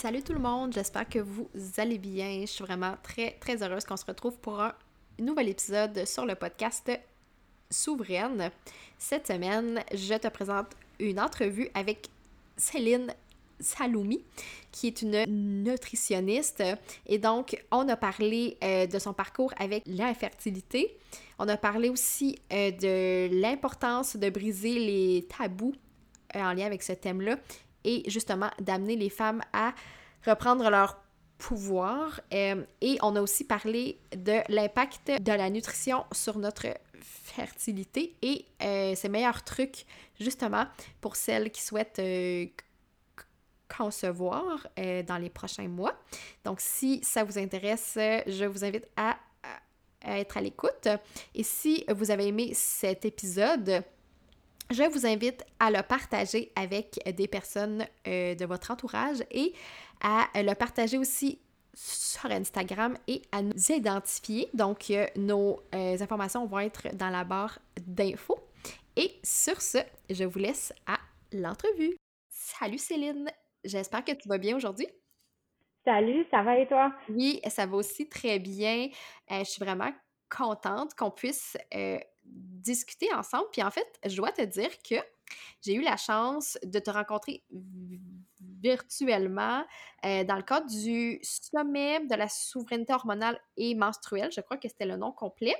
Salut tout le monde, j'espère que vous allez bien. Je suis vraiment très très heureuse qu'on se retrouve pour un nouvel épisode sur le podcast Souveraine. Cette semaine, je te présente une entrevue avec Céline Saloumi, qui est une nutritionniste. Et donc, on a parlé euh, de son parcours avec l'infertilité. On a parlé aussi euh, de l'importance de briser les tabous euh, en lien avec ce thème-là et justement d'amener les femmes à reprendre leur pouvoir. et on a aussi parlé de l'impact de la nutrition sur notre fertilité et ses meilleurs trucs justement pour celles qui souhaitent concevoir euh, dans les prochains mois. Donc, si ça vous intéresse, je vous invite à, être à l'écoute. Et si vous avez aimé cet épisode, je vous invite à le partager avec des personnes euh, de votre entourage et à le partager aussi sur Instagram et à nous identifier. Donc, euh, nos informations vont être dans la barre d'infos. Et sur ce, je vous laisse à l'entrevue. Salut Céline! J'espère que tu vas bien aujourd'hui. Salut, ça va et toi? Oui, ça va aussi très bien. Euh, je suis vraiment contente qu'on puisse euh, discuter ensemble. Puis en fait, je dois te dire que j'ai eu la chance de te rencontrer virtuellement euh, dans le cadre du sommet de la souveraineté hormonale et menstruelle. Je crois que c'était le nom complet.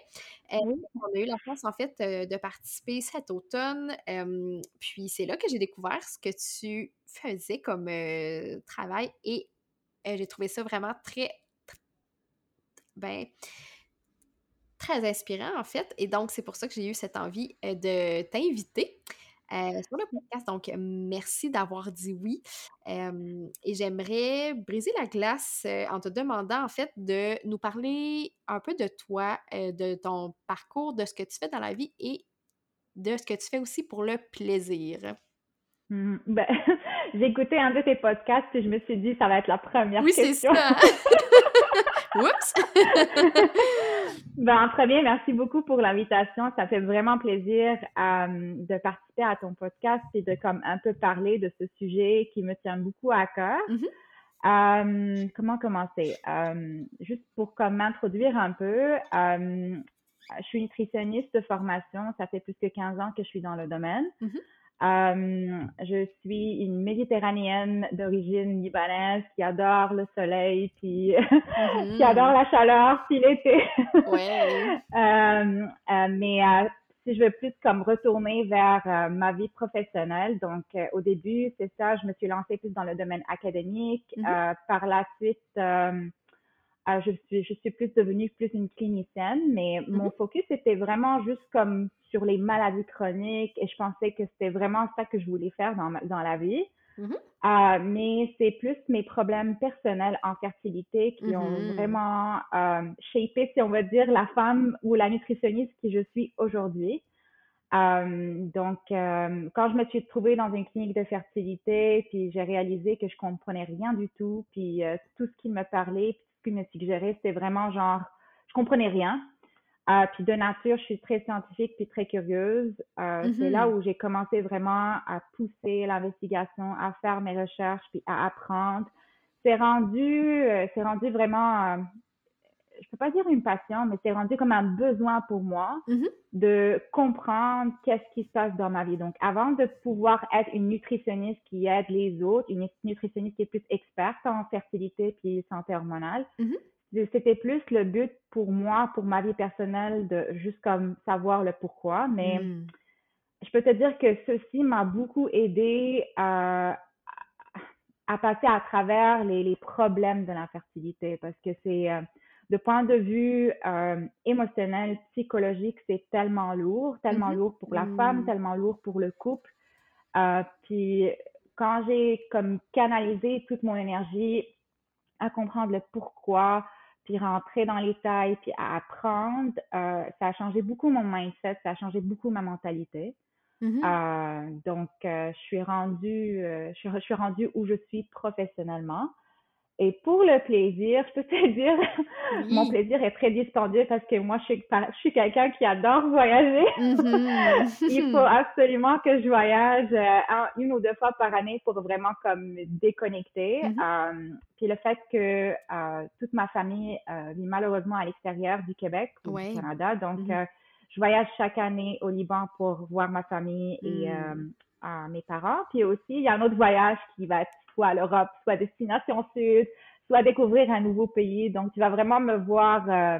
on a eu la chance, en fait, de participer cet automne. puis c'est là que j'ai découvert ce que tu faisais comme travail et j'ai trouvé ça vraiment très, ben, très inspirant en fait. Et donc, c'est pour ça que j'ai eu cette envie de t'inviter. sur le podcast. Donc, merci d'avoir dit oui. et j'aimerais briser la glace en te demandant, en fait, de nous parler un peu de toi, de ton parcours, de ce que tu fais dans la vie et de ce que tu fais aussi pour le plaisir. Mmh, ben, j'ai écouté un de tes podcasts et je me suis dit, ça va être la première oui, question. Oui, c'est ça. Oups! ben, premier, merci beaucoup pour l'invitation. Ça fait vraiment plaisir euh, de participer à ton podcast et de comme un peu parler de ce sujet qui me tient beaucoup à cœur. Mm-hmm. Euh, comment commencer? Euh, juste pour comme m'introduire un peu, je suis nutritionniste de formation. Ça fait plus que 15 ans que je suis dans le domaine. Mm-hmm. Euh, je suis une méditerranéenne d'origine libanaise qui adore le soleil, puis qui adore la chaleur, puis l'été. ouais. euh, euh, mais si je veux plus comme retourner vers ma vie professionnelle, donc au début, c'est ça, je me suis lancée plus dans le domaine académique. Mm-hmm. par la suite, je suis, je suis plus devenue plus une clinicienne, mais mon mm-hmm. focus était vraiment juste comme sur les maladies chroniques et je pensais que c'était vraiment ça que je voulais faire dans, dans la vie. Mm-hmm. Euh, mais c'est plus mes problèmes personnels en fertilité qui ont mm-hmm. vraiment euh, shapé, si on veut dire, la femme ou la nutritionniste qui je suis aujourd'hui. Euh, donc, euh, quand je me suis trouvée dans une clinique de fertilité, puis j'ai réalisé que je comprenais rien du tout, puis tout ce qui me parlait, puis qui me suggérait, c'était vraiment genre, je comprenais rien. Euh, puis de nature, je suis très scientifique puis très curieuse. Euh, c'est là mm-hmm. où j'ai commencé vraiment à pousser l'investigation, à faire mes recherches puis à apprendre. C'est rendu, euh, c'est rendu vraiment je peux pas dire une passion, mais c'est rendu comme un besoin pour moi mm-hmm. de comprendre qu'est-ce qui se passe dans ma vie. Donc, avant de pouvoir être une nutritionniste qui aide les autres, une nutritionniste qui est plus experte en fertilité puis santé hormonale, mm-hmm. c'était plus le but pour moi, pour ma vie personnelle, de juste comme savoir le pourquoi. Mais mm. je peux te dire que ceci m'a beaucoup aidé à à passer à travers les, les problèmes de l'infertilité parce que c'est euh, de point de vue euh, émotionnel, psychologique, c'est tellement lourd, tellement mm-hmm. lourd pour la femme, mm. tellement lourd pour le couple. Euh, puis quand j'ai comme canalisé toute mon énergie à comprendre le pourquoi, puis rentrer dans les tailles, puis à apprendre, euh, ça a changé beaucoup mon mindset, ça a changé beaucoup ma mentalité. Mmh euh, donc, euh, je suis rendue, euh, je, suis, je suis rendue où je suis professionnellement. Et pour le plaisir, je peux te dire, mon plaisir est très dispendieux parce que moi, je suis, je suis quelqu'un qui adore voyager. Mmh Il faut absolument que je voyage une ou deux fois par année pour vraiment comme déconnecter. Mmh puis le fait que toute ma famille vit malheureusement à l'extérieur du Québec ou du Canada, donc je voyage chaque année au Liban pour voir ma famille et euh, mes parents. Puis aussi, il y a un autre voyage qui va être soit à l'Europe, soit destination sud, soit découvrir un nouveau pays. Donc, tu vas vraiment me voir euh,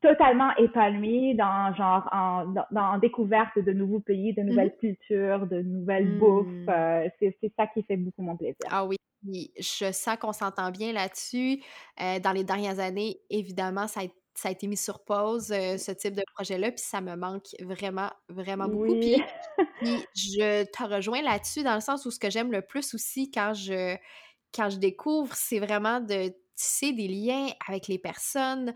totalement épanouie dans genre en, dans, découverte de nouveaux pays, de nouvelles hmm. cultures, de nouvelles bouffes. Hmm. Euh, c'est ça qui fait beaucoup mon plaisir. Ah oui. Je sens qu'on s'entend bien là-dessus. dans les dernières années, évidemment, ça a été ça a été mis sur pause, euh, ce type de projet-là, puis ça me manque vraiment, vraiment beaucoup. Puis, je te rejoins là-dessus dans le sens où ce que j'aime le plus aussi quand je, quand je découvre, c'est vraiment de tisser des liens avec les personnes,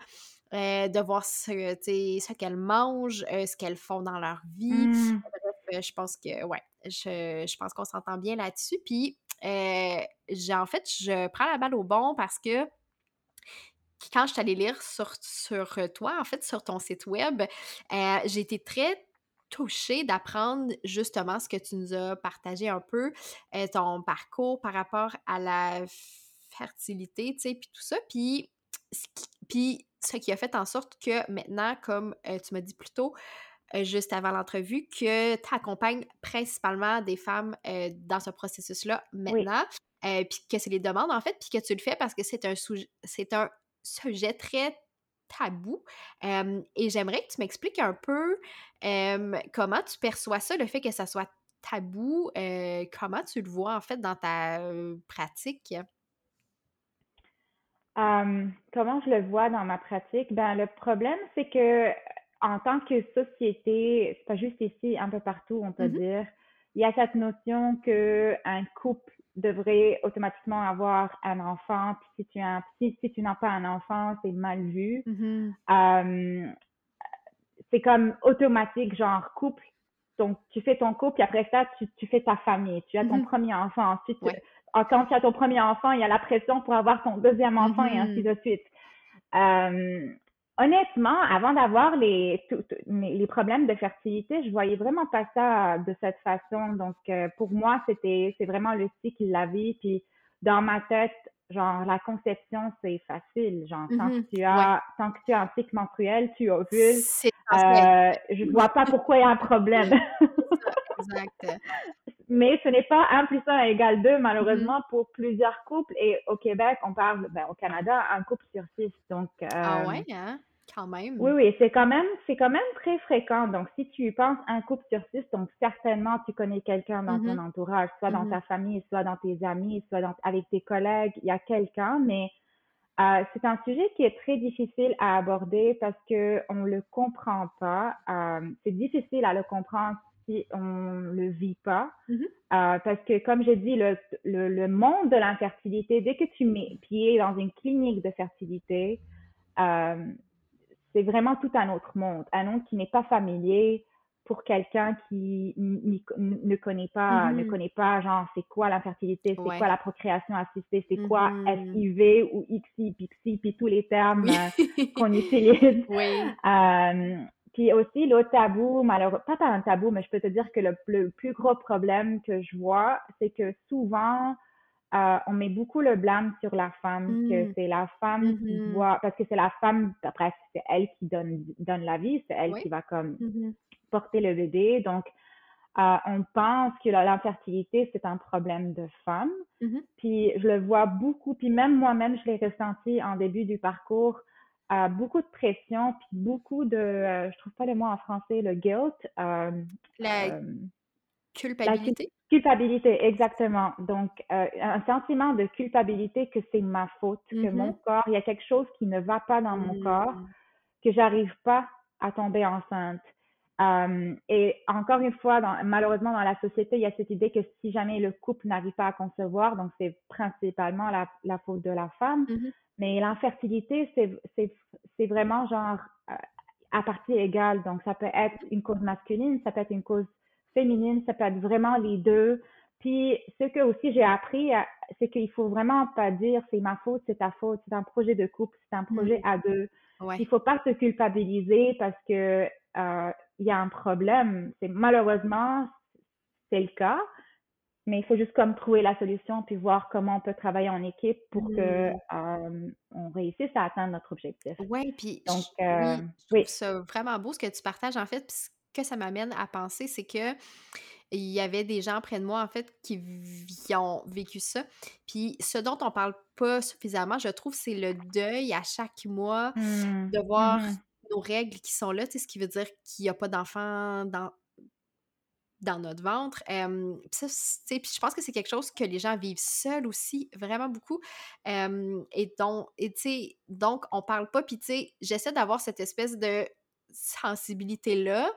euh, de voir ce, ce qu'elles mangent, euh, ce qu'elles font dans leur vie. Mmh. Bref, je pense que, ouais, je, je pense qu'on s'entend bien là-dessus. Puis, en fait, je prends la balle au bon parce que quand je suis allée lire sur, sur euh, toi, en fait, sur ton site web, euh, j'ai été très touchée d'apprendre justement ce que tu nous as partagé un peu, euh, ton parcours par rapport à la fertilité, tu sais, puis tout ça. Puis, puis ce qui a fait en sorte que maintenant, comme tu m'as dit plus tôt, juste avant l'entrevue, que tu accompagnes principalement des femmes dans ce processus-là maintenant, puis que c'est les demandes en fait, puis que tu le fais parce que c'est un, c'est un sujet très tabou. et j'aimerais que tu m'expliques un peu comment tu perçois ça, le fait que ça soit tabou, comment tu le vois en fait dans ta pratique? comment je le vois dans ma pratique? Ben, le problème, c'est que en tant que société, c'est pas juste ici, un peu partout, on peut mmh dire, il y a cette notion qu'un couple devrait automatiquement avoir un enfant. Puis si tu as, si, tu n'as pas un enfant, c'est mal vu. Mm-hmm. Euh, c'est comme automatique, genre couple. Donc tu fais ton couple, puis après ça, tu, tu fais ta famille. Tu as ton mm-hmm. premier enfant. Ensuite, quand tu as ton premier enfant, il y a la pression pour avoir ton deuxième enfant et ainsi mm-hmm. de suite. Euh, honnêtement, avant d'avoir les, les problèmes de fertilité, je voyais vraiment pas ça de cette façon. Donc, euh, pour moi, c'était, c'est vraiment le cycle de la vie. Puis, dans ma tête, genre, la conception, c'est facile. Genre, tant, que mm-hmm. tu as, tant que tu as un cycle menstruel, tu ovules. Euh, je vois pas pourquoi il y a un problème. exact. Mais ce n'est pas 1 plus 1 égale 2, malheureusement, mm-hmm. pour plusieurs couples. Et au Québec, on parle, ben, au Canada, un couple sur six. Donc, ah ouais, hein? Oui, oui, c'est quand même, c'est quand même très fréquent. Donc, si tu penses un couple sur six, donc certainement tu connais quelqu'un dans ton mm-hmm. entourage, soit dans mm-hmm. ta famille, soit dans tes amis, soit avec tes collègues, il y a quelqu'un, mais euh, c'est un sujet qui est très difficile à aborder parce que on le comprend pas. Euh, c'est difficile à le comprendre si on le vit pas. Mm-hmm. Euh, parce que, comme j'ai dit, le, le, le, monde de l'infertilité, dès que tu mets pied dans une clinique de fertilité, c'est vraiment tout un autre monde, un monde qui n'est pas familier pour quelqu'un qui ne connaît pas, ne mm-hmm. connaît pas, genre, c'est quoi l'infertilité, c'est quoi la procréation assistée, c'est quoi mm-hmm. SIV ou XI, PIXI, puis tous les termes euh, qu'on utilise. Euh, puis aussi, l'autre tabou, malheureusement, pas un tabou, mais je peux te dire que le, le plus gros problème que je vois, c'est que souvent, euh, on met beaucoup le blâme sur la femme, que mmh. c'est la femme qui mmh voit, parce que c'est la femme, après, c'est elle qui donne, donne la vie, c'est elle qui va comme mmh porter le bébé. Donc, euh, on pense que l'infertilité, c'est un problème de femme. Puis, je le vois beaucoup, puis même moi-même, je l'ai ressenti en début du parcours, euh, beaucoup de pression, puis beaucoup de, je trouve pas le mot en français, le guilt. la culpabilité? Culpabilité, exactement. Donc, euh, un sentiment de culpabilité que c'est ma faute, que mm-hmm. mon corps, il y a quelque chose qui ne va pas dans mon corps, mm. que j'arrive pas à tomber enceinte. Euh, et encore une fois, dans, malheureusement, dans la société, il y a cette idée que si jamais le couple n'arrive pas à concevoir, donc c'est principalement la, la, faute de la femme. Mm-hmm. Mais l'infertilité, c'est vraiment genre euh, à partie égale. Donc, ça peut être une cause masculine, ça peut être une cause féminine, ça peut être vraiment les deux. Puis ce que aussi j'ai appris, euh, c'est qu'il faut vraiment pas dire c'est ma faute, c'est ta faute, c'est un projet de couple, c'est un projet mm. à deux. Il faut pas se culpabiliser parce que euh, il y a un problème. C'est malheureusement c'est le cas, mais il faut juste comme trouver la solution puis voir comment on peut travailler en équipe pour que mm. euh, on réussisse à atteindre notre objectif. Ouais, puis donc oui, c'est vraiment beau ce que tu partages en fait que ça m'amène à penser, c'est que il y avait des gens près de moi, en fait, qui ont vécu ça. Puis ce dont on parle pas suffisamment, je trouve, c'est le deuil à chaque mois mmh. de voir mmh nos règles qui sont là, tu sais, ce qui veut dire qu'il n'y a pas d'enfant dans, dans notre ventre. puis je pense que c'est quelque chose que les gens vivent seuls aussi, vraiment beaucoup. et donc, et, donc, on parle pas, puis tu sais, j'essaie d'avoir cette espèce de sensibilité-là,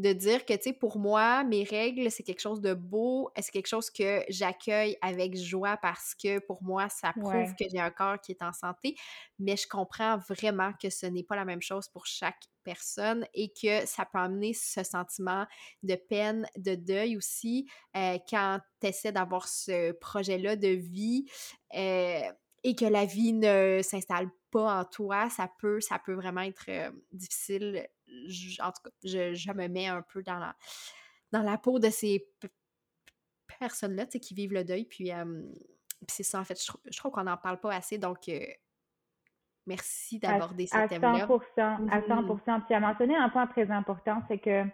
de dire que, tu sais, pour moi, mes règles, c'est quelque chose de beau, c'est quelque chose que j'accueille avec joie parce que pour moi, ça prouve que j'ai un corps qui est en santé, mais je comprends vraiment que ce n'est pas la même chose pour chaque personne et que ça peut amener ce sentiment de peine, de deuil aussi euh, quand tu essaies d'avoir ce projet-là de vie. Euh, et que la vie ne s'installe pas en toi, ça peut, ça peut vraiment être euh, difficile. en tout cas, je, me mets un peu dans la, dans la peau de ces personnes-là qui vivent le deuil. Puis, c'est ça, en fait, je, trouve qu'on n'en parle pas assez. Donc, euh, merci d'aborder ce thème-là. À 100%, à 100%. Mmh. Puis, tu as mentionné un point très important, c'est que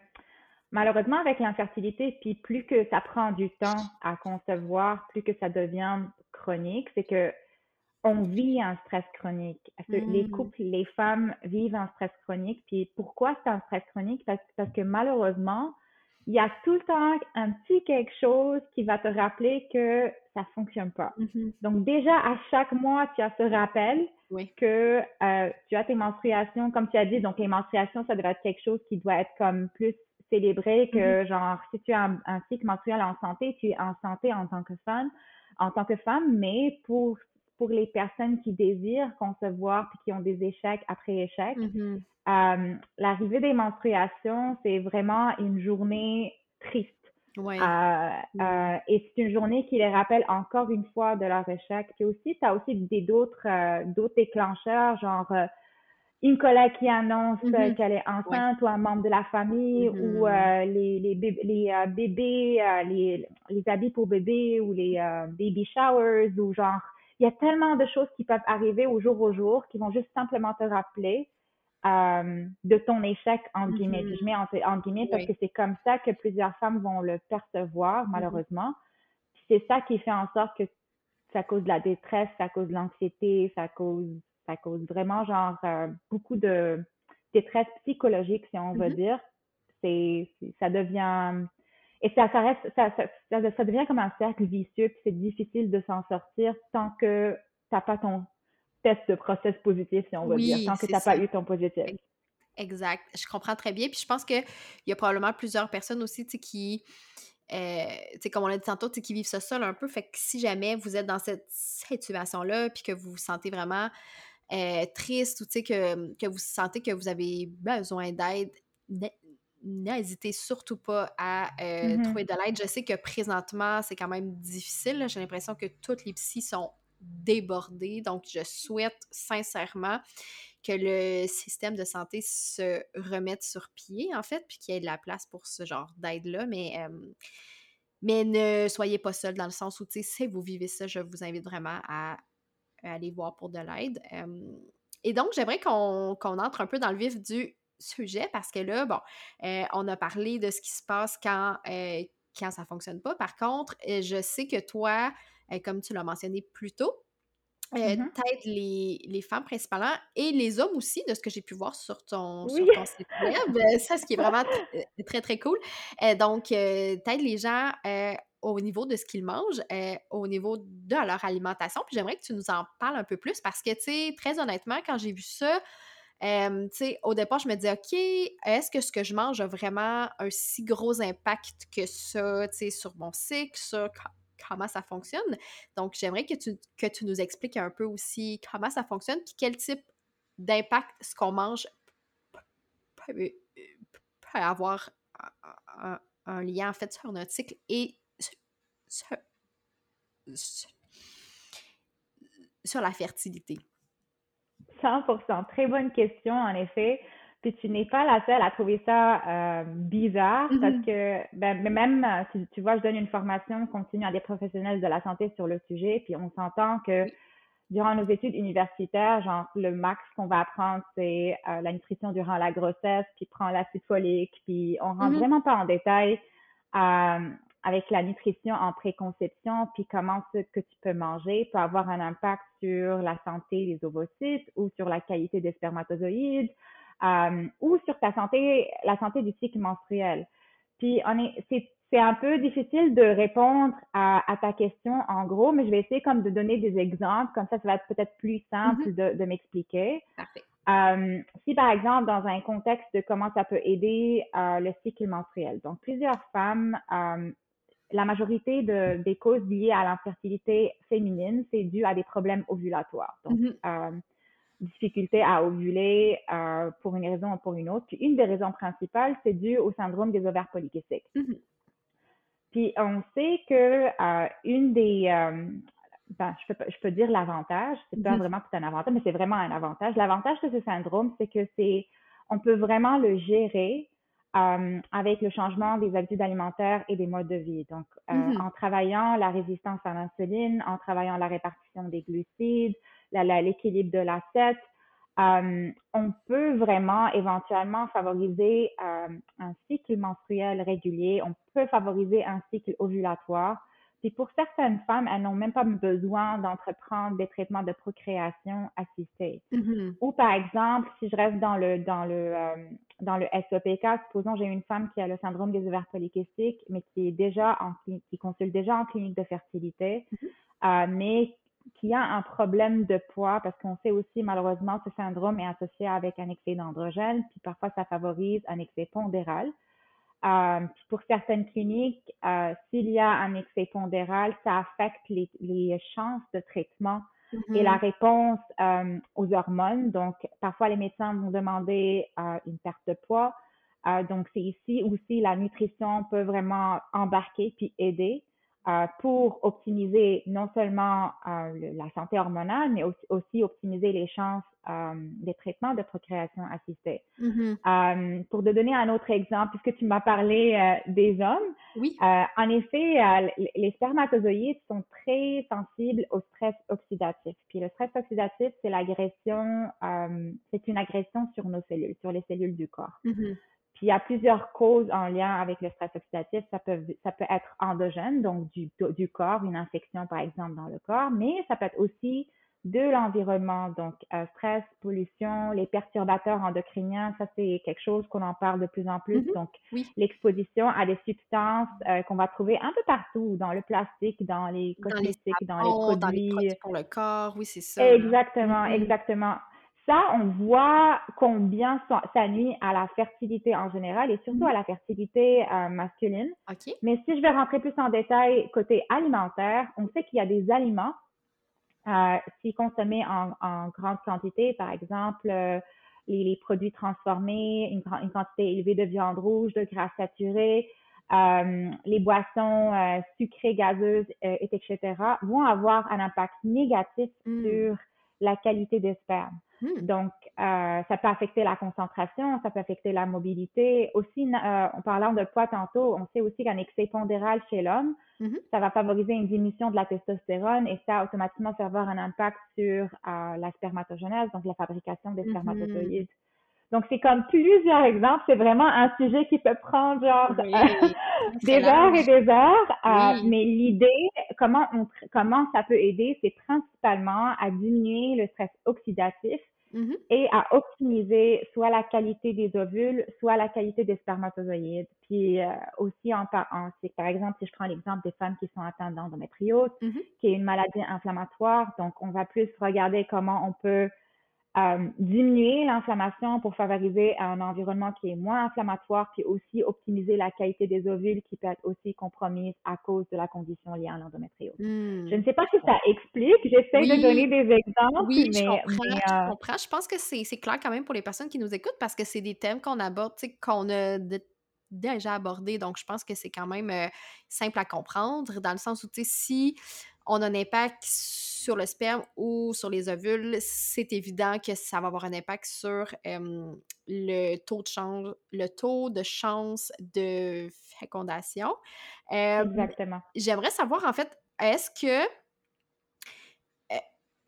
malheureusement, avec l'infertilité, puis plus que ça prend du temps à concevoir, plus que ça devient chronique, c'est que on vit un stress chronique. Les mmh. couples, les femmes vivent un stress chronique? Puis pourquoi c'est un stress chronique? Parce, que malheureusement, il y a tout le temps un petit quelque chose qui va te rappeler que ça fonctionne pas. Mmh Donc déjà, à chaque mois, tu as ce rappel que euh, tu as tes menstruations, comme tu as dit, donc les menstruations, ça doit être quelque chose qui doit être comme plus célébré que mmh genre si tu as un, un cycle menstruel en santé, tu es en santé en tant que femme, en tant que femme, mais pour pour les personnes qui désirent concevoir puis qui ont des échecs après échecs. Mm-hmm. Euh, l'arrivée des menstruations, c'est vraiment une journée triste. Ouais. Euh, euh, et c'est une journée qui les rappelle encore une fois de leur échec. Puis aussi, tu as aussi des d'autres d'autres déclencheurs, genre une collègue qui annonce mm-hmm. qu'elle est enceinte ou un membre de la famille ou mm-hmm. les, les, bébés, les bébés les, les habits pour bébés ou les baby showers ou genre il y a tellement de choses qui peuvent arriver au jour au jour qui vont juste simplement te rappeler euh, de ton échec, en guillemets. Mm-hmm. Je mets en, guillemets parce que c'est comme ça que plusieurs femmes vont le percevoir, mm-hmm. malheureusement. C'est ça qui fait en sorte que ça cause de la détresse, ça cause de l'anxiété, ça cause, ça cause vraiment genre euh, beaucoup de détresse psychologique, si on veut mm-hmm. dire. C'est, ça devient et ça, ça reste, ça, ça, ça, devient comme un cercle vicieux, puis c'est difficile de s'en sortir tant que t'as pas ton test de process positif, si on veut dire, tant que t'as pas eu ton positif. Exact. Je comprends très bien. Puis je pense qu'il y a probablement plusieurs personnes aussi qui, euh, comme on l'a dit tantôt, qui vivent ça seul un peu. Fait que si jamais vous êtes dans cette situation-là, puis que vous vous sentez vraiment euh, triste ou que, que vous sentez que vous avez besoin d'aide, n'hésitez surtout pas à euh, mmh trouver de l'aide. Je sais que présentement, c'est quand même difficile. J'ai l'impression que toutes les psys sont débordées. Donc, je souhaite sincèrement que le système de santé se remette sur pied, en fait, puis qu'il y ait de la place pour ce genre d'aide-là. Mais mais ne soyez pas seul dans le sens où, tu sais, si vous vivez ça, je vous invite vraiment à, aller voir pour de l'aide. et donc, j'aimerais qu'on entre un peu dans le vif du sujet parce que là, bon, on a parlé de ce qui se passe quand, quand ça fonctionne pas. Par contre, je sais que toi, comme tu l'as mentionné plus tôt, euh, mmh t'aides les, les, femmes principalement et les hommes aussi, de ce que j'ai pu voir sur ton, sur ton site web. Euh, ça, ce qui est vraiment euh, très, très cool. donc, t'aides les gens au niveau de ce qu'ils mangent, au niveau de leur alimentation. Puis j'aimerais que tu nous en parles un peu plus parce que, tu sais, très honnêtement, quand j'ai vu ça, au départ, je me dis, OK, est-ce que ce que je mange a vraiment un si gros impact que ça, sur mon cycle, sur comment ça fonctionne? Donc, j'aimerais que tu, que tu nous expliques un peu aussi comment ça fonctionne, puis quel type d'impact ce qu'on mange peut, avoir un, lien en fait sur notre cycle et sur la fertilité. 100%. Très bonne question, en effet. Puis tu n'es pas la seule à trouver ça euh, bizarre parce mm-hmm. que ben, même euh, si tu vois, je donne une formation continue à des professionnels de la santé sur le sujet, puis on s'entend que durant nos études universitaires, genre le max qu'on va apprendre, c'est euh, la nutrition durant la grossesse, puis prendre l'acide folique, puis on rentre mm-hmm. vraiment pas en détail avec la nutrition en préconception, puis comment ce que tu peux manger peut avoir un impact sur la santé des ovocytes ou sur la qualité des spermatozoïdes euh, ou sur ta santé, la santé du cycle menstruel. Puis on est, c'est, c'est un peu difficile de répondre à, à, ta question en gros, mais je vais essayer comme de donner des exemples, comme ça, ça va être peut-être plus simple mm-hmm. de, de m'expliquer. Parfait. Euh, si par exemple dans un contexte de comment ça peut aider euh, le cycle menstruel. Donc plusieurs femmes, euh, la majorité de, des causes liées à l'infertilité féminine, c'est dû à des problèmes ovulatoires. Donc mm-hmm. euh, difficulté à ovuler euh, pour une raison ou pour une autre. Puis une des raisons principales, c'est dû au syndrome des ovaires polykystiques. Mm-hmm. Puis on sait que euh, une des, euh, ben, je, peux, je peux dire l'avantage, c'est pas mm-hmm. vraiment un avantage, mais c'est vraiment un avantage. L'avantage de ce syndrome, c'est que c'est, on peut vraiment le gérer euh, avec le changement des habitudes alimentaires et des modes de vie. Donc, euh, mm-hmm. en travaillant la résistance à l'insuline, en travaillant la répartition des glucides, l'équilibre de l'assiette, euh, on peut vraiment éventuellement favoriser euh, un cycle menstruel régulier, on peut favoriser un cycle ovulatoire. Puis pour certaines femmes, elles n'ont même pas besoin d'entreprendre des traitements de procréation assistée. Mm-hmm. Ou par exemple, si je reste dans le dans le euh, dans le SOPK, supposons j'ai une femme qui a le syndrome des ovaires polykystiques, mais qui est déjà en qui consulte déjà en clinique de fertilité, mm-hmm. mais qui a un problème de poids, parce qu'on sait aussi malheureusement ce syndrome est associé avec un excès d'androgène, puis parfois ça favorise un excès pondéral. Euh, pour certaines cliniques, euh, s'il y a un excès pondéral, ça affecte les, les chances de traitement et la mm-hmm. réponse euh, aux hormones. Donc, parfois les médecins vont demander une perte de poids. Donc, c'est ici aussi la nutrition peut vraiment embarquer puis aider. Euh, pour optimiser non seulement euh, la santé hormonale, mais aussi, optimiser les chances euh, des traitements de procréation assistée. Mm-hmm. pour te donner un autre exemple, puisque tu m'as parlé des hommes, oui. en effet, les spermatozoïdes sont très sensibles au stress oxydatif. Puis le stress oxydatif, c'est l'agression, c'est une agression sur nos cellules, sur les cellules du corps. Mm-hmm. Puis il y a plusieurs causes en lien avec le stress oxydatif. Ça peut, ça peut être endogène, donc du, du corps, une infection par exemple dans le corps, mais ça peut être aussi de l'environnement, donc euh, stress, pollution, les perturbateurs endocriniens, ça c'est quelque chose qu'on en parle de plus en plus. Mm-hmm. Donc l'exposition à des substances euh, qu'on va trouver un peu partout, dans le plastique, dans les cosmétiques, dans les, produits. Dans les produits pour le corps, oui c'est ça. Exactement, mm-hmm. exactement ça, on voit combien ça, nuit à la fertilité en général et surtout à la fertilité euh, masculine. Mais si je vais rentrer plus en détail côté alimentaire, on sait qu'il y a des aliments, euh, si consommés en, grande quantité, par exemple, euh, les, produits transformés, une, une, quantité élevée de viande rouge, de gras saturé, euh, les boissons sucrées, gazeuses, etc., vont avoir un impact négatif mm. sur la qualité des spermes. Hmm. Donc, euh, ça peut affecter la concentration, ça peut affecter la mobilité. Aussi, euh, en parlant de poids tantôt, on sait aussi qu'un excès pondéral chez l'homme, Mhm. ça va favoriser une diminution de la testostérone et ça automatiquement faire avoir un impact sur euh, la spermatogenèse, donc la fabrication des Mhm. spermatozoïdes. Donc, c'est comme plusieurs exemples. C'est vraiment un sujet qui peut prendre genre Oui, des heures et des heures. euh, mais l'idée, comment on, comment ça peut aider, c'est principalement à diminuer le stress oxydatif Mhm. et à optimiser soit la qualité des ovules, soit la qualité des spermatozoïdes. Puis euh, aussi, en, par- en- par exemple, si je prends l'exemple des femmes qui sont atteintes d'endométriose, Mhm. qui est une maladie inflammatoire, donc on va plus regarder comment on peut euh, diminuer l'inflammation pour favoriser un environnement qui est moins inflammatoire, puis aussi optimiser la qualité des ovules qui peut être aussi compromise à cause de la condition liée à l'endométriose. Hmm. Je ne sais pas si ça explique, j'essaie Oui. de donner des exemples, Oui, je mais, comprends, mais, je euh, comprends. Je pense que c'est clair quand même pour les personnes qui nous écoutent parce que c'est des thèmes qu'on aborde, qu'on a de- déjà abordés. Donc, je pense que c'est quand même euh, simple à comprendre dans le sens où, tu sais, si on a un impact sur le sperme ou sur les ovules, c'est évident que ça va avoir un impact sur euh, le taux de chance, le taux de chance de fécondation. Euh, exactement. J'aimerais savoir, en fait, est-ce que euh,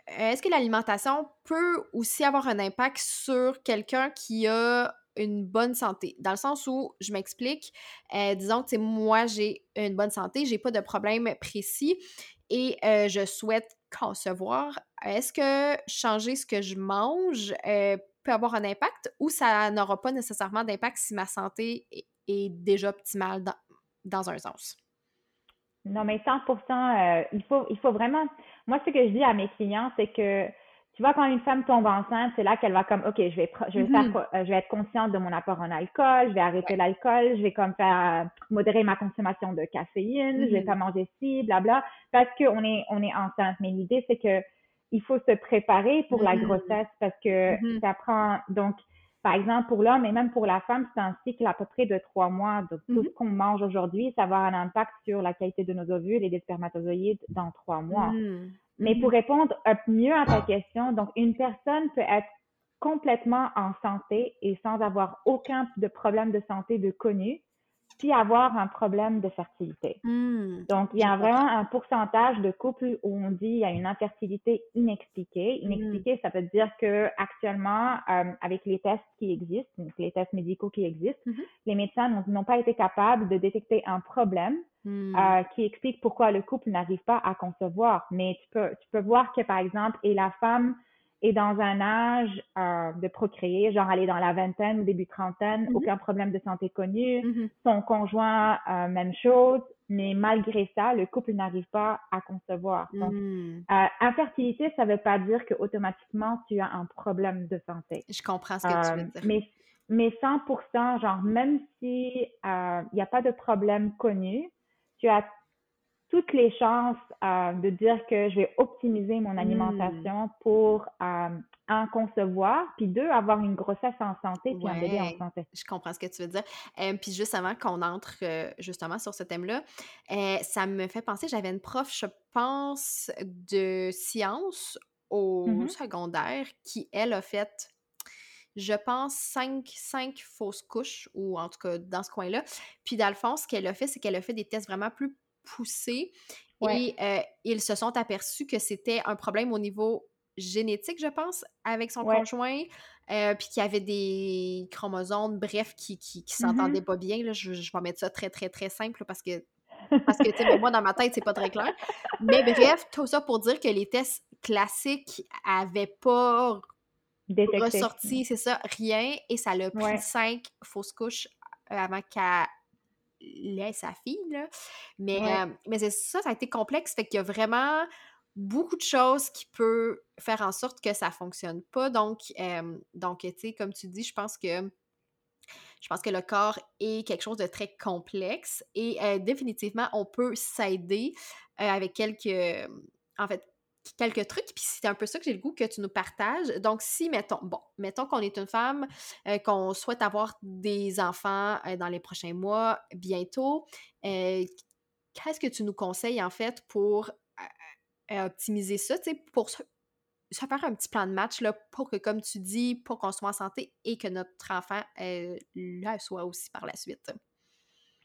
est-ce que l'alimentation peut aussi avoir un impact sur quelqu'un qui a une bonne santé? Dans le sens où, je m'explique, euh, disons que moi, j'ai une bonne santé, j'ai pas de problème précis et euh, je souhaite concevoir. Est-ce que changer ce que je mange euh, peut avoir un impact ou ça n'aura pas nécessairement d'impact si ma santé est, déjà optimale dans, dans un sens? Non, mais 100%, euh, il faut, il faut vraiment. Moi, ce que je dis à mes clients, c'est que, tu vois, quand une femme tombe enceinte, c'est là qu'elle va comme, OK, je vais, pr- je vais Mhm. faire, euh, je vais être consciente de mon apport en alcool, je vais arrêter l'alcool, je vais comme faire, euh, modérer ma consommation de caféine, je vais Mhm. pas manger ci, blabla, parce qu'on est, on est enceinte. Mais l'idée, c'est que il faut se préparer pour la Mhm. grossesse parce que Mhm. ça prend, donc, par exemple, pour l'homme et même pour la femme, c'est un cycle à peu près de trois mois. Donc, tout Mhm. ce qu'on mange aujourd'hui, ça va avoir un impact sur la qualité de nos ovules et des spermatozoïdes dans trois mois. Mais pour répondre mieux à ta question, donc une personne peut être complètement en santé et sans avoir aucun de problème de santé de connu, puis avoir un problème de fertilité. Hmm. Donc, il y a vraiment un pourcentage de couples où on dit il y a une infertilité inexpliquée. Hmm. Inexpliquée, ça veut dire que actuellement, euh, avec les tests qui existent, donc les tests médicaux qui existent, Mhm. les médecins n'ont- n'ont pas été capables de détecter un problème Hmm. euh, qui explique pourquoi le couple n'arrive pas à concevoir. Mais tu peux, tu peux voir que, par exemple, et la femme est dans un âge euh, de procréer, genre est dans la vingtaine ou début trentaine, Mhm. aucun problème de santé connu, Mhm. son conjoint, euh, même chose, mais malgré ça, le couple n'arrive pas à concevoir. Donc, Hmm. euh, infertilité, ça veut pas dire que automatiquement tu as un problème de santé. Je comprends ce que tu Euh, veux dire. mais, mais 100%, genre, même si il n'y a pas de problème connu, tu as toutes les chances euh, de dire que je vais optimiser mon alimentation pour, euh, un, concevoir, puis deux, avoir une grossesse en santé, puis un bébé en Ouais. santé. Je comprends ce que tu veux dire. Euh, puis juste avant qu'on entre euh, justement sur ce thème-là, ça me fait penser, j'avais une prof, je pense, de sciences au Mhm. secondaire qui, elle, a fait, je pense, cinq, cinq fausses couches, ou en tout cas dans ce coin-là. Puis dans le fond, ce qu'elle a fait, c'est qu'elle a fait des tests vraiment plus poussés Ouais. et euh, ils se sont aperçus que c'était un problème au niveau génétique, je pense, avec son Ouais. conjoint, euh, puis qu'il y avait des chromosomes, bref, qui, qui, qui s'entendaient pas bien. Là. Je, je vais mettre ça très, très, très simple parce que, parce que tu sais, même moi, dans ma tête, c'est pas très clair. Mais bref, tout ça pour dire que les tests classiques avaient pas Détecté. ressorti, c'est ça, rien, et ça l'a pris Ouais. cinq fausses couches euh, avant qu'elle ait sa fille, là. Mais, Ouais. euh, mais c'est ça, ça a été complexe, fait qu'il y a vraiment beaucoup de choses qui peuvent faire en sorte que ça fonctionne pas. Donc, euh, donc tu sais, comme tu dis, je pense que je pense que le corps est quelque chose de très complexe et euh, définitivement, on peut s'aider avec quelques, en fait, quelques trucs. Puis c'est un peu ça que j'ai le goût que tu nous partages. Donc, si, mettons, bon, mettons qu'on est une femme, euh, qu'on souhaite avoir des enfants euh, dans les prochains mois, bientôt, euh, qu'est-ce que tu nous conseilles, en fait, pour optimiser ça, tu sais, pour, ça faire un petit plan de match là, pour que, comme tu dis, pour qu'on soit en santé et que notre enfant là soit aussi par la suite?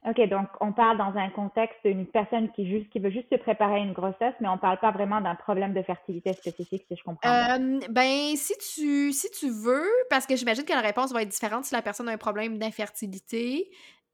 OK, donc on parle dans un contexte d'une personne qui, juste, qui veut juste se préparer à une grossesse, mais on ne parle pas vraiment d'un problème de fertilité spécifique, si je comprends bien. ben, si tu, si tu veux, parce que j'imagine que la réponse va être différente si la personne a un problème d'infertilité.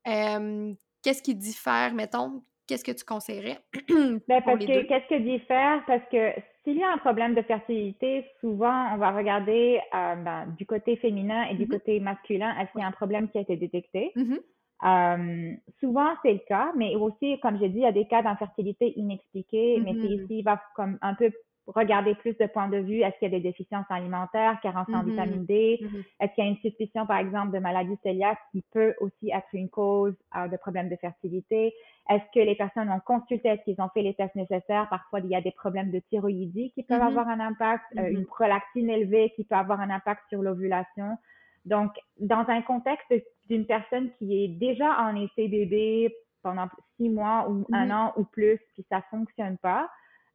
qu'est-ce qui diffère, mettons? Qu'est-ce que tu conseillerais? ben, parce que qu'est-ce que diffère? Parce que s'il y a un problème de fertilité, souvent on va regarder euh, ben, du côté féminin et du mmh côté masculin, est-ce qu'il y a un problème qui a été détecté? Mmh euh, souvent, c'est le cas, mais aussi, comme j'ai dit, il y a des cas d'infertilité inexpliqués, mais mm-hmm. ici, il va comme un peu regarder plus de points de vue. Est-ce qu'il y a des déficiences alimentaires, carence en mm-hmm. vitamine D? Mm-hmm. Est-ce qu'il y a une suspicion, par exemple, de maladie cœliaque qui peut aussi être une cause euh, de problèmes de fertilité? Est-ce que les personnes ont consulté, est-ce qu'ils ont fait les tests nécessaires? Parfois, il y a des problèmes de thyroïdie qui peuvent avoir un impact, euh, une prolactine élevée qui peut avoir un impact sur l'ovulation. Donc, dans un contexte d'une personne qui est déjà en essai bébé pendant six mois ou un mm-hmm. an ou plus, puis ça fonctionne pas,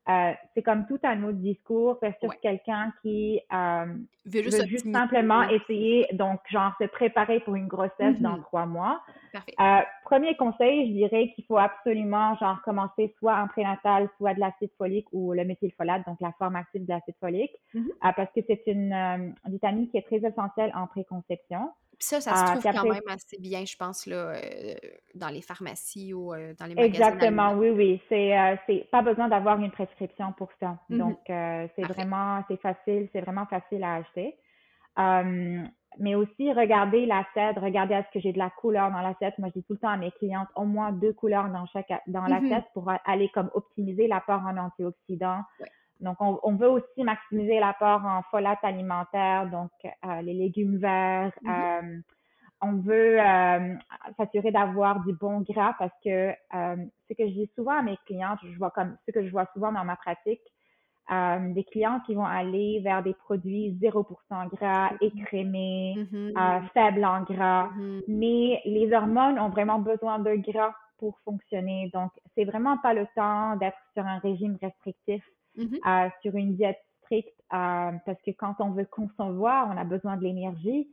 euh, c'est comme tout un autre discours versus quelqu'un qui euh, veut juste, simplement essayer, donc genre se préparer pour une grossesse dans mm-hmm. trois mois. Euh, premier conseil, je dirais qu'il faut absolument genre commencer soit un prénatal, soit de l'acide folique ou le méthylfolate, donc la forme active de l'acide folique, mm-hmm. parce que c'est une vitamine qui est très essentielle en préconception. Ça, ça se trouve quand même assez bien, je pense, là, euh, dans les pharmacies ou euh, dans les magasins. Exactement, oui, oui. C'est euh, pas besoin d'avoir une prescription pour ça. Mmh Donc, c'est vraiment, c'est facile, c'est vraiment facile à acheter. mais aussi, regardez l'assiette, regardez est-ce que j'ai de la couleur dans l'assiette. Moi, je dis tout le temps à mes clientes, au moins deux couleurs dans chaque dans mmh l'assiette pour aller comme optimiser l'apport en antioxydants. Donc, on, veut aussi maximiser l'apport en folate alimentaire, donc euh, les légumes verts. Mm-hmm. Euh, on veut euh, s'assurer d'avoir du bon gras parce que ce que je dis souvent à mes clientes, je vois comme ce que je vois souvent dans ma pratique, des clients qui vont aller vers des produits 0% gras, mm-hmm. écrémés, mm-hmm. faibles en gras, mais les hormones ont vraiment besoin de gras pour fonctionner. Donc, c'est vraiment pas le temps d'être sur un régime restrictif Mm-hmm. Euh, sur une diète stricte euh, parce que quand on veut concevoir, on a besoin de l'énergie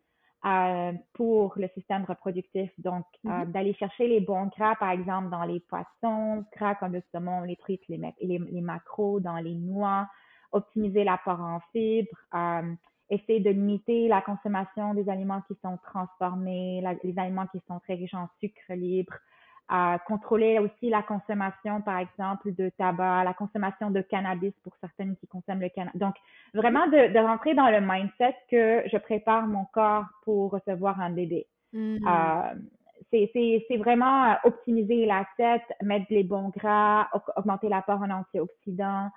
euh, pour le système reproductif. Donc, mm-hmm. d'aller chercher les bons gras, par exemple, dans les poissons, gras comme le saumon, les truites, les, les, les macros, dans les noix, optimiser l'apport en fibres, essayer de limiter la consommation des aliments qui sont transformés, les aliments qui sont très riches en sucre libre, à contrôler aussi la consommation, par exemple, de tabac, la consommation de cannabis pour certaines qui consomment le cannabis. Donc, vraiment de, rentrer dans le mindset que je prépare mon corps pour recevoir un bébé. Mm-hmm. Euh, c'est vraiment optimiser l'assiette, mettre les bons gras, augmenter l'apport en antioxydants,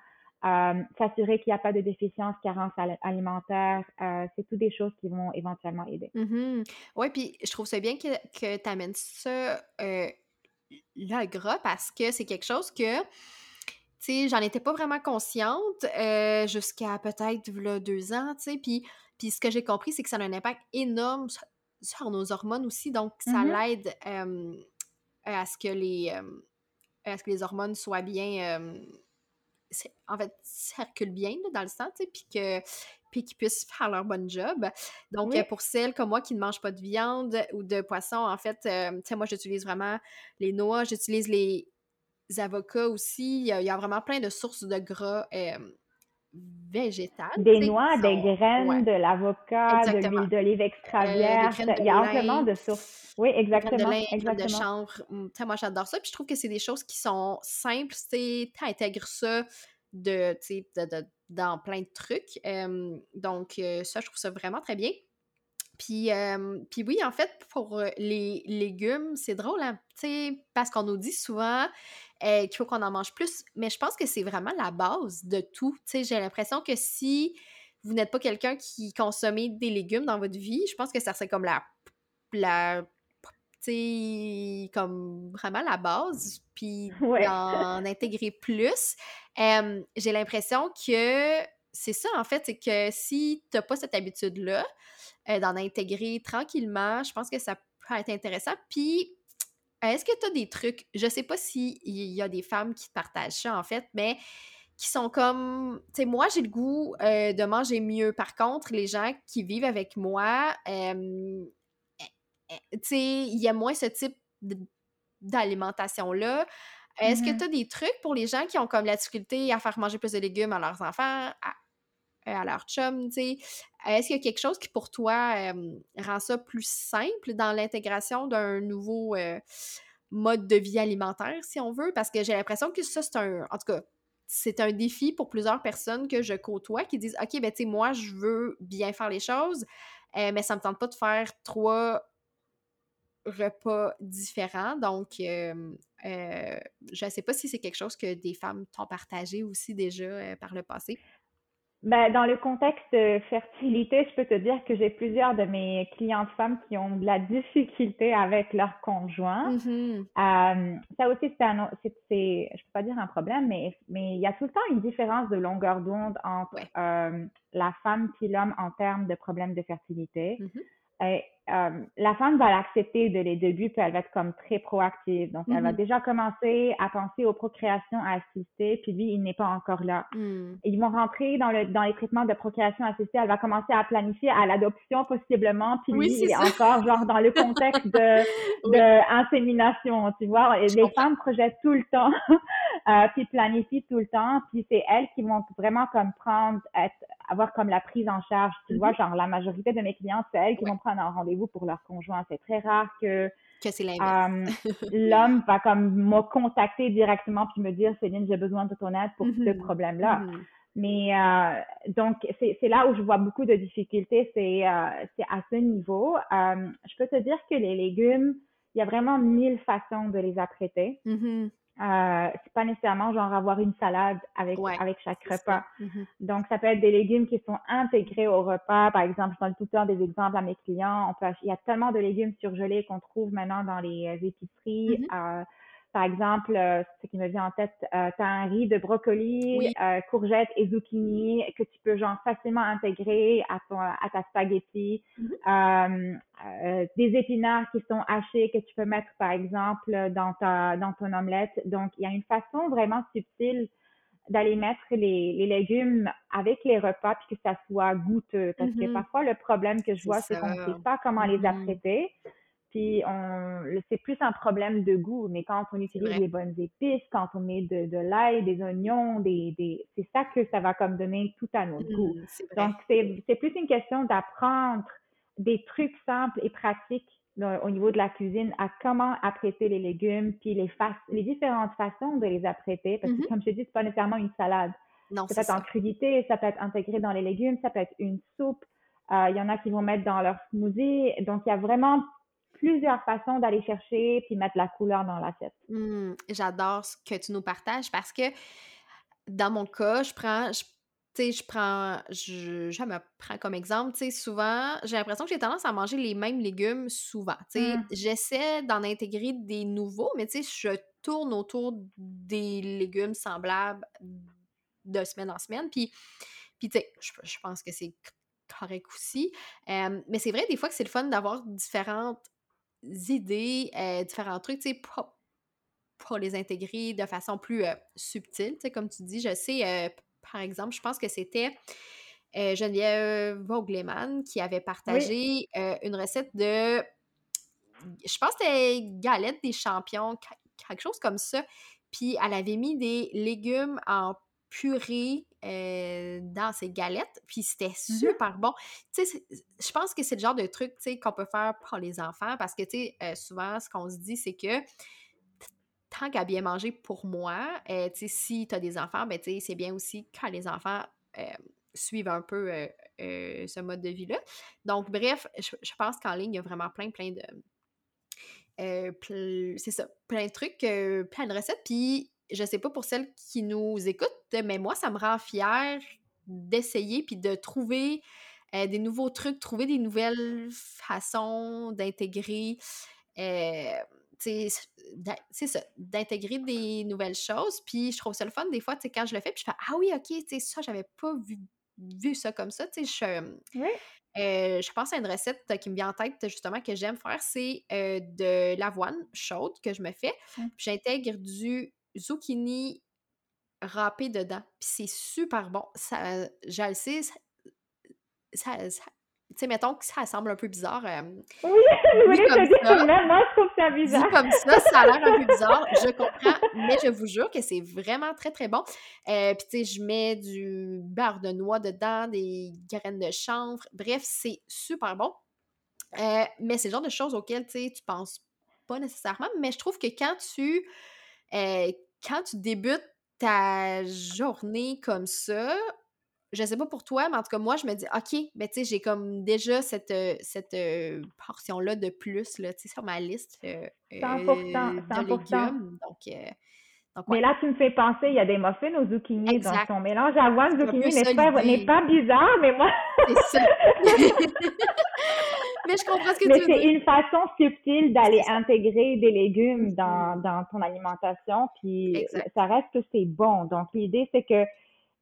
euh, s'assurer qu'il n'y a pas de déficience, carence alimentaire. Euh, c'est toutes des choses qui vont éventuellement aider. Mm-hmm. Oui, puis je trouve ça bien que, que tu amènes ça le gras parce que c'est quelque chose que, tu sais, j'en étais pas vraiment consciente euh, jusqu'à peut-être deux ans, tu sais, puis, puis ce que j'ai compris, c'est que ça a un impact énorme sur, nos hormones aussi, donc ça mmh l'aide à ce que les à ce que les hormones soient bien en fait circulent bien dans le sang, tu sais, puis que puis qu'ils puissent faire leur bon job. Donc, pour celles comme moi qui ne mangent pas de viande ou de poisson, en fait, euh, tu sais, moi, j'utilise vraiment les noix, j'utilise les avocats aussi. Il y, a, vraiment plein de sources de gras euh, végétales. Des noix, des graines, de l'avocat, de l'huile d'olive extra euh, vierge. il y a amplement de sources. Oui, exactement. De, exactement. de chanvre. Hum, moi, j'adore ça. Puis je trouve que c'est des choses qui sont simples. Tu intègres ça de, de, dans plein de trucs. donc, ça, je trouve ça vraiment très bien. Puis, oui, en fait, pour les légumes, c'est drôle, hein, parce qu'on nous dit souvent qu'il faut qu'on en mange plus, mais je pense que c'est vraiment la base de tout. J'ai l'impression que si vous n'êtes pas quelqu'un qui consomme des légumes dans votre vie, je pense que ça serait comme la comme vraiment la base, puis en intégrer plus. J'ai l'impression que c'est ça, en fait, c'est que si tu n'as pas cette habitude-là, euh, d'en intégrer tranquillement, je pense que ça peut être intéressant. Puis, est-ce que tu as des trucs, je sais pas s'il y a des femmes qui partagent ça, en fait, mais qui sont comme, tu sais, moi, j'ai le goût euh, de manger mieux. Par contre, les gens qui vivent avec moi, euh, tu sais, il y a moins ce type d'alimentation-là. Est-ce que mm-hmm. tu as des trucs pour les gens qui ont comme la difficulté à faire manger plus de légumes à leurs enfants, à, à leur chum, tu sais? Est-ce qu'il y a quelque chose qui, pour toi, rend ça plus simple dans l'intégration d'un nouveau mode de vie alimentaire, si on veut? Parce que j'ai l'impression que ça, c'est un... En tout cas, c'est un défi pour plusieurs personnes que je côtoie qui disent OK, ben tu sais, moi, je veux bien faire les choses, mais ça me tente pas de faire trois repas différents. Donc, euh, je ne sais pas si c'est quelque chose que des femmes t'ont partagé aussi déjà par le passé. Ben, dans le contexte fertilité, je peux te dire que j'ai plusieurs de mes clientes femmes qui ont de la difficulté avec leur conjoint. Mm-hmm. ça aussi, c'est un, c'est, je peux pas dire un problème, mais mais il y a tout le temps une différence de longueur d'onde entre la femme et l'homme en termes de problèmes de fertilité. Mm-hmm. Et, euh, la femme va l'accepter de les débuts, puis elle va être comme très proactive. Donc, elle va mm-hmm. déjà commencer à penser aux procréations assistées, puis lui, il n'est pas encore là. Mm. Ils vont rentrer dans, le, dans les traitements de procréation assistée. Elle va commencer à planifier à l'adoption possiblement, puis lui, il est encore genre dans le contexte de, de insémination, tu vois. Et les femmes projettent tout le temps, euh, puis planifient tout le temps, puis c'est elles qui vont vraiment comme prendre, être, avoir comme la prise en charge, tu vois. Mm-hmm. Genre, la majorité de mes clients, c'est elles qui vont prendre un rendez-vous pour leur conjoint. C'est très rare que, euh, l'homme va comme me contacter directement puis me dire Céline, j'ai besoin de ton aide pour ce mm-hmm. problème-là. Mm-hmm. Mais euh, donc, c'est là où je vois beaucoup de difficultés, c'est euh, à ce niveau. je peux te dire que les légumes, il y a vraiment mille façons de les apprêter. Mm-hmm. Euh, c'est pas nécessairement genre avoir une salade avec avec chaque repas. Mm-hmm. Donc ça peut être des légumes qui sont intégrés au repas. Par exemple, je donne tout le temps des exemples à mes clients. On peut il y a tellement de légumes surgelés qu'on trouve maintenant dans les euh, épiceries. Mm-hmm. euh, par exemple, euh, ce qui me vient en tête, euh, tu as un riz de brocoli, euh, courgettes et zucchini que tu peux genre facilement intégrer à, ton, à ta spaghetti. Euh, des épinards qui sont hachés que tu peux mettre par exemple dans ta dans ton omelette. Donc, il y a une façon vraiment subtile d'aller mettre les, les, légumes avec les repas puis que ça soit goûteux. Parce que mm-hmm. parfois, le problème que je vois, c'est qu'on ne sait pas comment les mm-hmm. apprêter. Puis on, c'est plus un problème de goût, mais quand on utilise les bonnes épices, quand on met de, de l'ail, des oignons, des, des, c'est ça que ça va comme donner tout à notre mmh, goût. Donc c'est, c'est plus une question d'apprendre des trucs simples et pratiques au niveau de la cuisine à comment apprêter les légumes, puis les, les différentes façons de les apprêter, parce que mmh comme je te dis, c'est pas nécessairement une salade. Non, ça peut être en crudité, ça peut être intégré dans les légumes, ça peut être une soupe. Euh, il y en a qui vont mettre dans leur smoothie. Donc, il y a vraiment plusieurs façons d'aller chercher puis mettre la couleur dans l'assiette. Mmh, j'adore ce que tu nous partages parce que dans mon cas, je prends, je, je prends, je, je, me prends comme exemple, tu sais, souvent, j'ai l'impression que j'ai tendance à manger les mêmes légumes souvent. Tu sais, mmh. j'essaie d'en intégrer des nouveaux, mais tu sais, je tourne autour des légumes semblables de semaine en semaine. Puis, puis tu sais, je, je pense que c'est correct aussi. mais c'est vrai, des fois, que c'est le fun d'avoir différentes idées, euh, différents trucs, tu sais, pour, les intégrer de façon plus euh, subtile, tu sais, comme tu dis. Je sais, euh, par exemple, je pense que c'était Geneviève Vogelman qui avait partagé une recette de, je pense que c'était galette des champions, quelque chose comme ça. Puis elle avait mis des légumes en purée euh, dans ses galettes, puis c'était mmh super bon. Tu sais, je pense que c'est le genre de truc, tu sais, qu'on peut faire pour les enfants, parce que, tu sais, euh, souvent, ce qu'on se dit, c'est que tant qu'à bien manger pour moi, euh, tu sais, si tu as des enfants, ben, tu sais, c'est bien aussi quand les enfants suivent un peu ce mode de vie-là. Donc, bref, je, je pense qu'en ligne, il y a vraiment plein, plein de... c'est ça, plein de trucs, plein de recettes, puis je sais pas pour celles qui nous écoutent, mais moi, ça me rend fière d'essayer puis de trouver euh, des nouveaux trucs, trouver des nouvelles façons d'intégrer. Euh, c'est ça, d'intégrer des nouvelles choses. Puis je trouve ça le fun des fois, quand je le fais, puis je fais Ah oui, ok, ça, j'avais pas vu, vu ça comme ça. Je, euh, je pense à une recette qui me vient en tête, justement, que j'aime faire, c'est de l'avoine chaude que je me fais. Mmh. Puis j'intègre du zucchini râpé dedans. Puis c'est super bon. Ça, je le sais, ça, tu sais, mettons que ça semble un peu bizarre. Euh, oui, je voulais te dire, moi, je trouve ça bizarre. comme ça, ça a l'air un peu bizarre, je comprends, mais je vous jure que c'est vraiment très, très bon. Euh, puis, tu sais, je mets du beurre de noix dedans, des graines de chanvre. Bref, c'est super bon. Euh, mais c'est le genre de choses auxquelles, tu sais, tu penses pas nécessairement, mais je trouve que quand tu, quand tu débutes ta journée comme ça, je sais pas pour toi, mais en tout cas, moi, je me dis, OK, ben, tu sais, j'ai comme déjà cette, euh, cette euh, portion-là de plus, là, tu sais, sur ma liste euh, 100%, 100%. de légumes. Donc, donc Mais là, tu me fais penser, il y a des muffins aux zucchini, donc ton mélange avoine zucchini n'est pas, pas bizarre, mais moi... C'est ça. mais je comprends ce que mais tu veux dire. c'est une façon subtile d'aller intégrer des légumes dans, dans ton alimentation, puis ça reste que c'est bon. Donc, l'idée, c'est que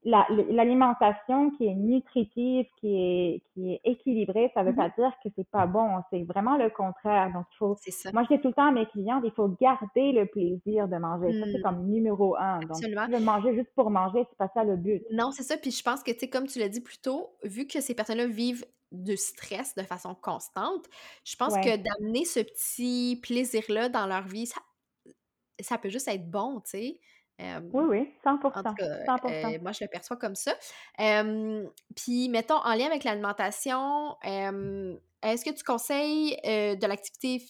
l'alimentation qui est nutritive, qui est, qui est équilibrée, ça veut pas mm-hmm. dire que c'est pas bon. C'est vraiment le contraire. Donc, il faut, moi, je dis tout le temps à mes clients, il faut garder le plaisir de manger. Ça, c'est mm. comme numéro un. Donc, si manger juste pour manger, c'est pas ça le but. Non, c'est ça. Puis je pense que, tu sais, comme tu l'as dit plus tôt, vu que ces personnes-là vivent de stress de façon constante, je pense que d'amener ce petit plaisir-là dans leur vie, ça, ça peut juste être bon, tu sais oui, oui, 100 En tout cas, moi, je le perçois comme ça. Puis, mettons, en lien avec l'alimentation, est-ce que tu conseilles de l'activité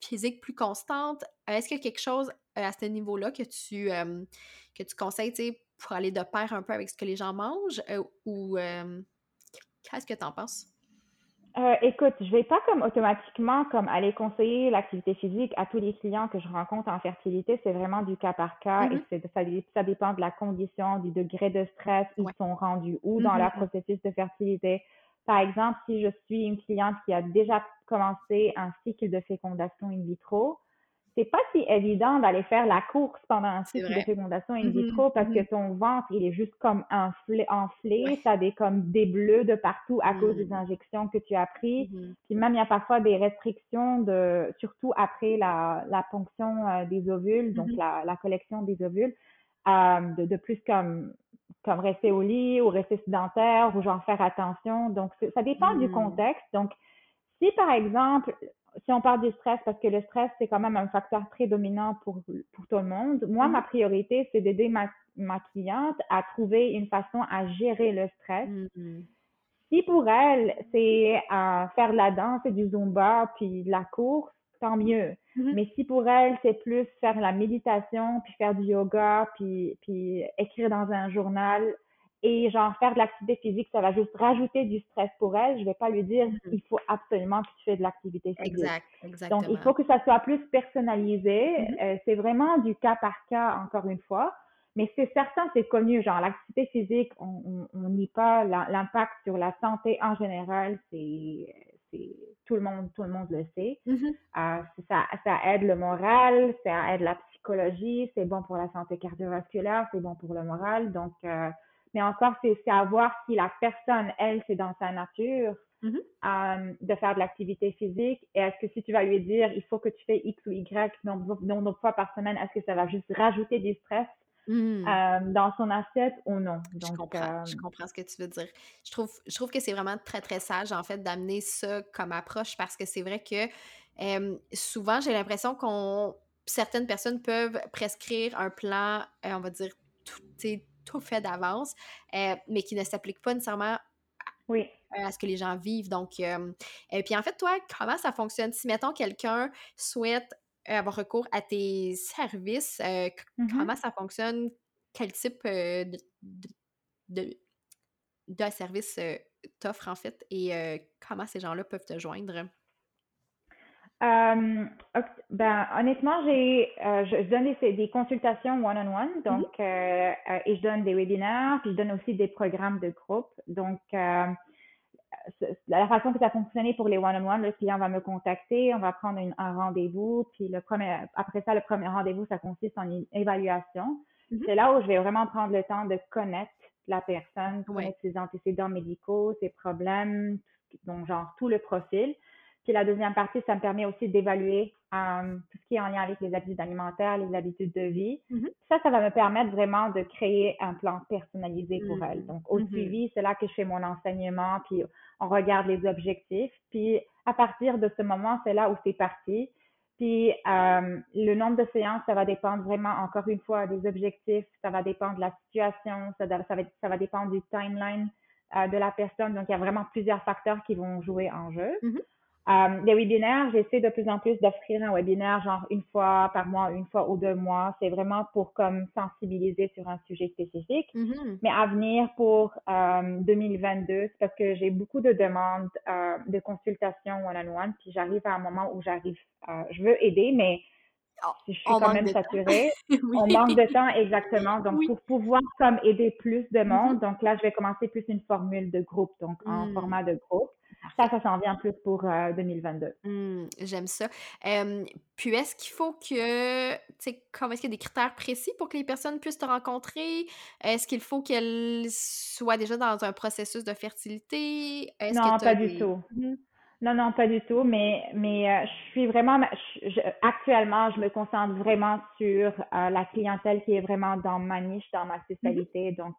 physique plus constante? Est-ce qu'il y a quelque chose à ce niveau-là que tu, que tu conseilles pour aller de pair un peu avec ce que les gens mangent? ou qu'est-ce que tu en penses? Euh, écoute, je vais pas comme automatiquement comme aller conseiller l'activité physique à tous les clients que je rencontre en fertilité. C'est vraiment du cas par cas et mm-hmm. ça, ça, dépend de la condition, du degré de stress, ils sont rendus où dans leur mm-hmm. processus de fertilité. Par exemple, si je suis une cliente qui a déjà commencé un cycle de fécondation in vitro, c'est pas si évident d'aller faire la course pendant un cycle de fécondation in mm-hmm. vitro parce que mm-hmm. ton ventre, il est juste comme enflé, enflé tu as des, comme des bleus de partout à cause des mm. injections que tu as pris. Mm-hmm. Puis même, il y a parfois des restrictions de, surtout après la, la ponction euh, des ovules, donc la, la collection des ovules, euh, de, de plus comme comme rester au lit ou rester sédentaire ou genre faire attention. Donc, ça dépend du mm. contexte. Donc, si par exemple, si on parle du stress, parce que le stress, c'est quand même un facteur très dominant pour, pour tout le monde, moi, ma mm-hmm. priorité, c'est d'aider ma, ma cliente à trouver une façon à gérer le stress. Mm-hmm. Si pour elle, c'est à faire de la danse et du zumba, puis de la course, tant mieux. Mm-hmm. Mais si pour elle, c'est plus faire la méditation, puis faire du yoga, puis, puis écrire dans un journal, et genre faire de l'activité physique, ça va juste rajouter du stress pour elle. Je vais pas lui dire mm-hmm. il faut absolument que tu fais de l'activité physique. Exact, exactement. Donc il faut que ça soit plus personnalisé. Mm-hmm. euh, c'est vraiment du cas par cas encore une fois. Mais c'est certain, c'est connu. Genre l'activité physique, on on nie pas l'impact sur la santé en général. C'est c'est tout le monde tout le monde le sait. Mm-hmm. euh, ça ça aide le moral, ça aide la psychologie, c'est bon pour la santé cardiovasculaire, c'est bon pour le moral. Donc euh, mais encore, c'est à voir si la personne, elle, c'est dans sa nature mm-hmm. euh, de faire de l'activité physique. Et est-ce que si tu vas lui dire, il faut que tu fais X ou Y nombre, de fois par semaine, est-ce que ça va juste rajouter du stress? Mm. euh, dans son assiette ou non? Donc, je, comprends, euh, je comprends ce que tu veux dire. Je trouve, je trouve que c'est vraiment très, très sage, en fait, d'amener ça comme approche parce que c'est vrai que souvent, j'ai l'impression qu'on certaines personnes peuvent prescrire un plan, on va dire, tout, tout fait d'avance, euh, mais qui ne s'applique pas nécessairement oui. à ce que les gens vivent. Donc, euh, et puis en fait, toi, comment ça fonctionne? Si, mettons, quelqu'un souhaite avoir recours à tes services, euh, mm-hmm. comment ça fonctionne? Quel type de, de, de, service t'offre en fait? Et comment ces gens-là peuvent te joindre? Euh, ben, honnêtement, j'ai, euh, je, donne des, des consultations one-on-one, mm-hmm. donc, euh, euh, et je donne des webinaires, puis je donne aussi des programmes de groupe. Donc, la façon que ça a fonctionné pour les one-on-one, le client va me contacter, on va prendre un rendez-vous, puis le premier, après ça, le premier rendez-vous, ça consiste en une évaluation. Mm-hmm. C'est là où je vais vraiment prendre le temps de connaître la personne, connaître ses antécédents médicaux, ses problèmes, donc genre tout le profil. Puis la deuxième partie, ça me permet aussi d'évaluer euh, tout ce qui est en lien avec les habitudes alimentaires, les habitudes de vie. Mm-hmm. Ça, ça va me permettre vraiment de créer un plan personnalisé pour mm-hmm. elle. Donc, au mm-hmm. suivi, c'est là que je fais mon enseignement, puis on regarde les objectifs. Puis, à partir de ce moment, c'est là où c'est parti. Puis, euh, le nombre de séances, ça va dépendre vraiment, encore une fois, des objectifs. Ça va dépendre de la situation. Ça, va, ça va dépendre du timeline euh, de la personne. Donc, il y a vraiment plusieurs facteurs qui vont jouer en jeu. Euh, les webinaires, j'essaie de plus en plus d'offrir un webinaire genre une fois par mois, une fois ou deux mois. C'est vraiment pour comme sensibiliser sur un sujet spécifique. Mm-hmm. Mais à venir pour euh, 2022, c'est parce que j'ai beaucoup de demandes euh, de consultation one-on-one, puis j'arrive à un moment où j'arrive, euh, je veux aider, mais je suis quand même saturée. On manque de temps, exactement. Donc, pour pouvoir comme aider plus de monde, mm-hmm. donc là, je vais commencer plus une formule de groupe, donc en mm. format de groupe. Ça, ça s'en vient plus pour 2022. Euh, mmh, j'aime ça. puis est-ce qu'il faut que, tu sais, comment est-ce qu'il y a des critères précis pour que les personnes puissent te rencontrer? Est-ce qu'il faut qu'elles soient déjà dans un processus de fertilité? non, pas du tout. Mmh. Non, non, pas du tout. Mais, mais euh, je suis vraiment, actuellement, je me concentre vraiment sur euh, la clientèle qui est vraiment dans ma niche, dans ma spécialité. Donc,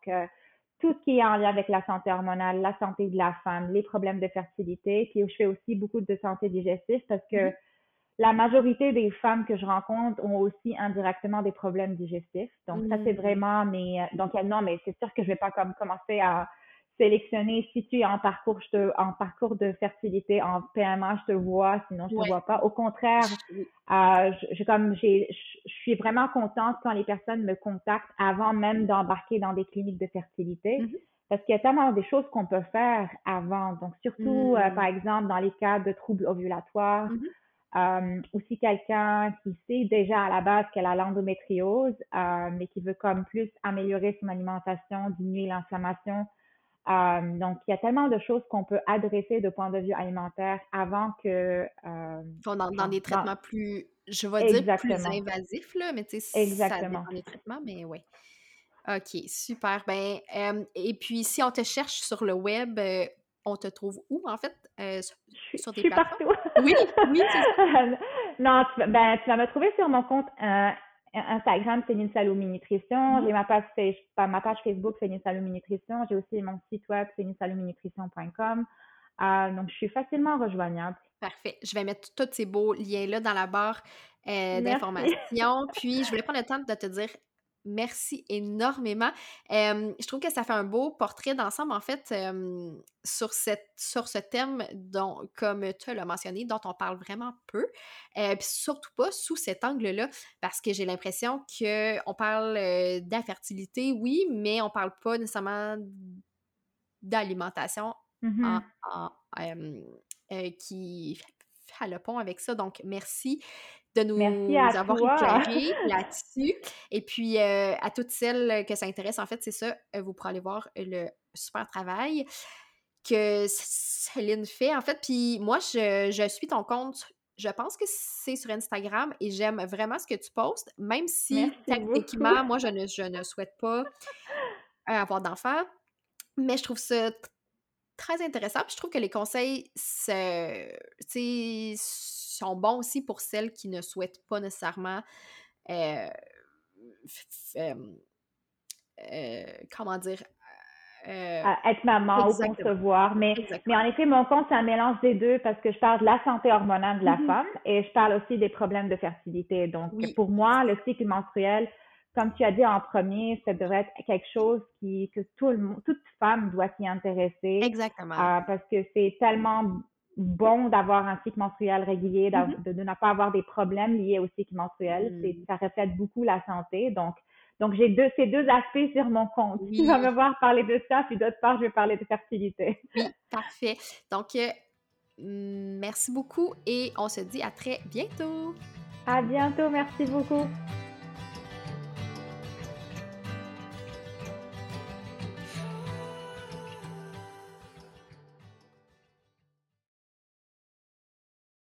tout ce qui est en lien avec la santé hormonale, la santé de la femme, les problèmes de fertilité. Puis je fais aussi beaucoup de santé digestive parce que mm-hmm. la majorité des femmes que je rencontre ont aussi indirectement des problèmes digestifs. Donc ça c'est mm. vraiment mais donc non mais c'est sûr que je vais pas comme commencer à sélectionner si tu es en parcours, je te, en parcours de fertilité, en PMA, je te vois, sinon je te vois pas. Au contraire, euh, je, comme j'ai, je suis vraiment contente quand les personnes me contactent avant même d'embarquer dans des cliniques de fertilité. Mm-hmm. Parce qu'il y a tellement des choses qu'on peut faire avant. Donc, surtout, euh, mm. par exemple, dans les cas de troubles ovulatoires, mm-hmm. Euh, ou si quelqu'un qui sait déjà à la base qu'elle a l'endométriose, euh, mais qui veut comme plus améliorer son alimentation, diminuer l'inflammation, euh, donc, il y a tellement de choses qu'on peut adresser de point de vue alimentaire avant que... Euh, dans, des traitements plus, je vais dire, plus invasifs, là, mais tu sais, Exactement. ça dépend des traitements, mais oui. OK, super. Ben, euh, et puis, si on te cherche sur le web, on te trouve où, en fait, sur des je suis partout. oui, oui, Non, ben, tu vas me trouver sur mon compte Instagram, Céline Saloumi Nutrition. Mm-hmm. J'ai ma page, ma page Facebook, Céline Saloumi Nutrition. J'ai aussi mon site web, célinesalouminutrition.com. Euh, donc, je suis facilement rejoignable. Parfait. Je vais mettre tous ces beaux liens-là dans la barre euh, d'informations. Puis, je voulais prendre le temps de te dire Merci énormément. je trouve que ça fait un beau portrait d'ensemble, en fait, sur, cette, sur ce thème, dont, comme tu l'as mentionné, dont on parle vraiment peu. puis surtout pas sous cet angle-là, parce que j'ai l'impression qu'on parle d'infertilité, oui, mais on parle pas nécessairement d'alimentation mmh qui fait le pont avec ça. Donc, merci de nous avoir éclairé là-dessus. Et puis, euh, à toutes celles que ça intéresse, en fait, c'est ça, euh, vous pourrez aller voir le super travail que Céline fait, en fait. Puis moi, je, suis ton compte je pense que c'est sur Instagram et j'aime vraiment ce que tu postes, même si techniquement, moi, je ne, je ne souhaite pas euh, avoir d'enfants. Mais je trouve ça très intéressant. Puis je trouve que les conseils, c'est sont bons aussi pour celles qui ne souhaitent pas nécessairement euh, euh, comment dire euh, être maman ou concevoir. Mais, mais en effet, mon compte, c'est un mélange des deux parce que je parle de la santé hormonale de la mm-hmm. femme et je parle aussi des problèmes de fertilité. Donc, pour moi, le cycle menstruel, comme tu as dit en premier, ça devrait être quelque chose qui, que tout le, toute femme doit s'y intéresser. Exactement. parce que c'est tellement bon d'avoir un cycle menstruel régulier, mm-hmm. de, ne pas avoir des problèmes liés au cycle menstruel. Mm. Ça reflète beaucoup la santé. Donc, donc j'ai deux, ces deux aspects sur mon compte. Tu vas me voir parler de ça, puis d'autre part, je vais parler de fertilité. Oui, parfait. Donc, euh, merci beaucoup et on se dit à très bientôt. À bientôt, merci beaucoup.